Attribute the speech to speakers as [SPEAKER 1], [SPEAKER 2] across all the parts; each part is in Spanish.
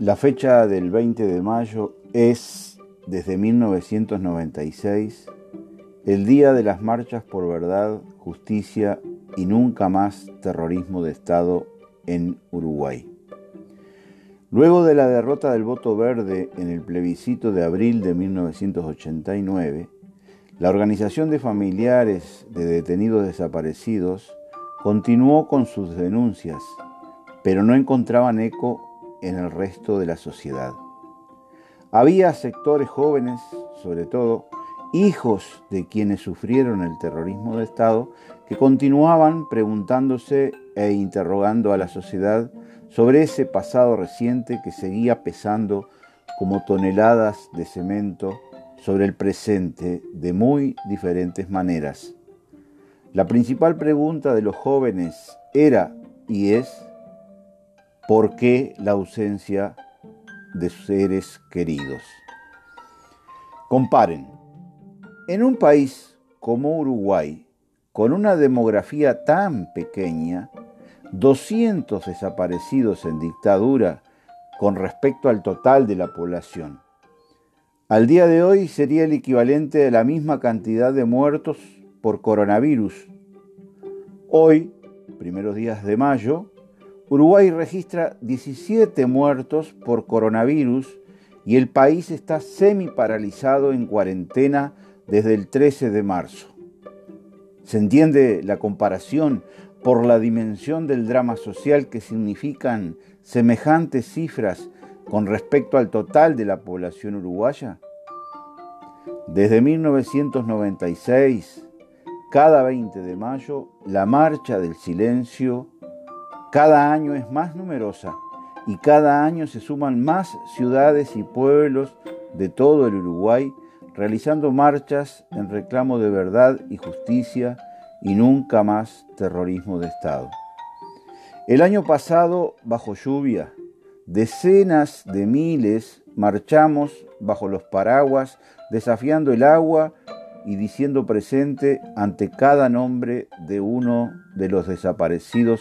[SPEAKER 1] La fecha del 20 de mayo es, desde 1996, el día de las marchas por verdad, justicia y nunca más terrorismo de Estado en Uruguay. Luego de la derrota del voto verde en el plebiscito de abril de 1989, la Organización de Familiares de Detenidos Desaparecidos continuó con sus denuncias, pero no encontraban eco en el resto de la sociedad. Había sectores jóvenes, sobre todo, hijos de quienes sufrieron el terrorismo de Estado, que continuaban preguntándose e interrogando a la sociedad sobre ese pasado reciente que seguía pesando como toneladas de cemento sobre el presente de muy diferentes maneras. La principal pregunta de los jóvenes era y es ¿Por qué la ausencia de seres queridos? Comparen. En un país como Uruguay, con una demografía tan pequeña, 200 desaparecidos en dictadura con respecto al total de la población. Al día de hoy sería el equivalente a la misma cantidad de muertos por coronavirus. Hoy, primeros días de mayo, Uruguay registra 17 muertos por coronavirus y el país está semi paralizado en cuarentena desde el 13 de marzo. ¿Se entiende la comparación por la dimensión del drama social que significan semejantes cifras con respecto al total de la población uruguaya? Desde 1996, cada 20 de mayo, la Marcha del Silencio cada año es más numerosa y cada año se suman más ciudades y pueblos de todo el Uruguay realizando marchas en reclamo de verdad y justicia y nunca más terrorismo de Estado. El año pasado, bajo lluvia, decenas de miles marchamos bajo los paraguas, desafiando el agua y diciendo presente ante cada nombre de uno de los desaparecidos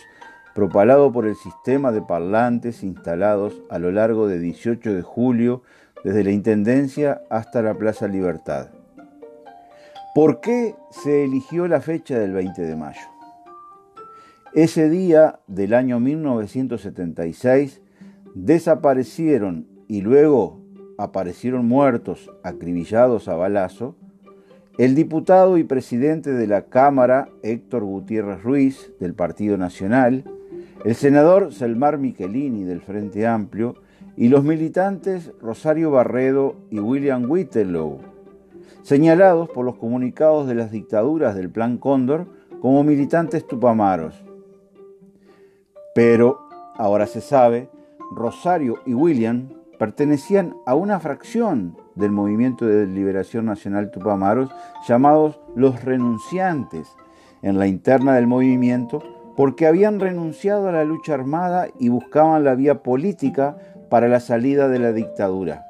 [SPEAKER 1] propalado por el sistema de parlantes instalados a lo largo de 18 de julio desde la Intendencia hasta la Plaza Libertad. ¿Por qué se eligió la fecha del 20 de mayo? Ese día del año 1976 desaparecieron y luego aparecieron muertos, acribillados a balazo, el diputado y presidente de la Cámara, Héctor Gutiérrez Ruiz, del Partido Nacional, el senador Selmar Michelini del Frente Amplio y los militantes Rosario Barredo y William Whittelow, señalados por los comunicados de las dictaduras del Plan Cóndor como militantes tupamaros. Pero, ahora se sabe, Rosario y William pertenecían a una fracción del movimiento de liberación nacional Tupamaros llamados los renunciantes. En la interna del movimiento porque habían renunciado a la lucha armada y buscaban la vía política para la salida de la dictadura.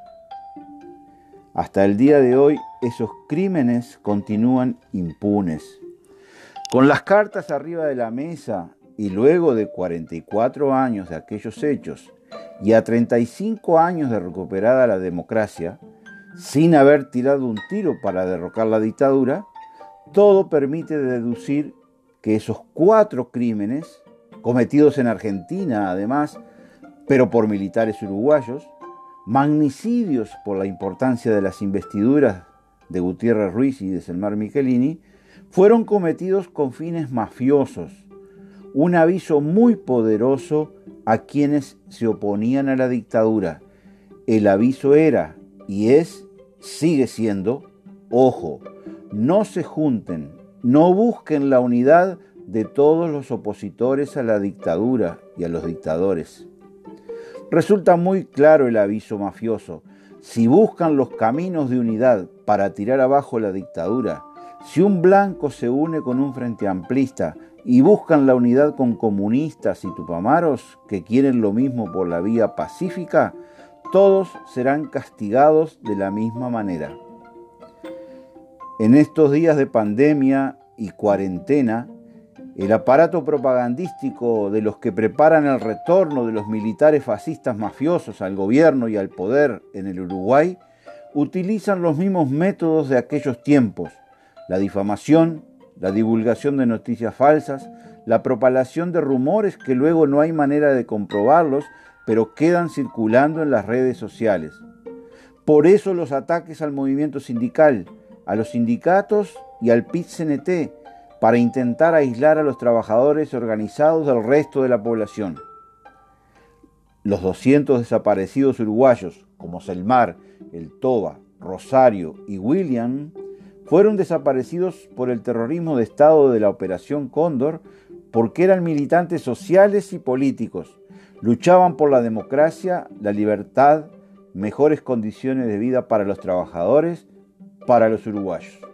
[SPEAKER 1] Hasta el día de hoy esos crímenes continúan impunes. Con las cartas arriba de la mesa y luego de 44 años de aquellos hechos y a 35 años de recuperada la democracia, sin haber tirado un tiro para derrocar la dictadura, todo permite deducir que esos cuatro crímenes, cometidos en Argentina además, pero por militares uruguayos, magnicidios por la importancia de las investiduras de Gutiérrez Ruiz y de Selmar Michelini, fueron cometidos con fines mafiosos, un aviso muy poderoso a quienes se oponían a la dictadura. El aviso era y es, sigue siendo, ojo, no se junten no busquen la unidad de todos los opositores a la dictadura y a los dictadores. Resulta muy claro el aviso mafioso. Si buscan los caminos de unidad para tirar abajo la dictadura, si un blanco se une con un frente amplista y buscan la unidad con comunistas y tupamaros que quieren lo mismo por la vía pacífica, todos serán castigados de la misma manera. En estos días de pandemia y cuarentena, El aparato propagandístico de los que preparan el retorno de los militares fascistas mafiosos al gobierno y al poder en el Uruguay utilizan los mismos métodos de aquellos tiempos, la difamación, la divulgación de noticias falsas, la propalación de rumores que luego no hay manera de comprobarlos, pero quedan circulando en las redes sociales. Por eso los ataques al movimiento sindical, a los sindicatos y al PIT-CNT, para intentar aislar a los trabajadores organizados del resto de la población. Los 200 desaparecidos uruguayos, como Selmar, El Toba, Rosario y William, fueron desaparecidos por el terrorismo de Estado de la Operación Cóndor porque eran militantes sociales y políticos, luchaban por la democracia, la libertad, mejores condiciones de vida para los trabajadores, para los uruguayos.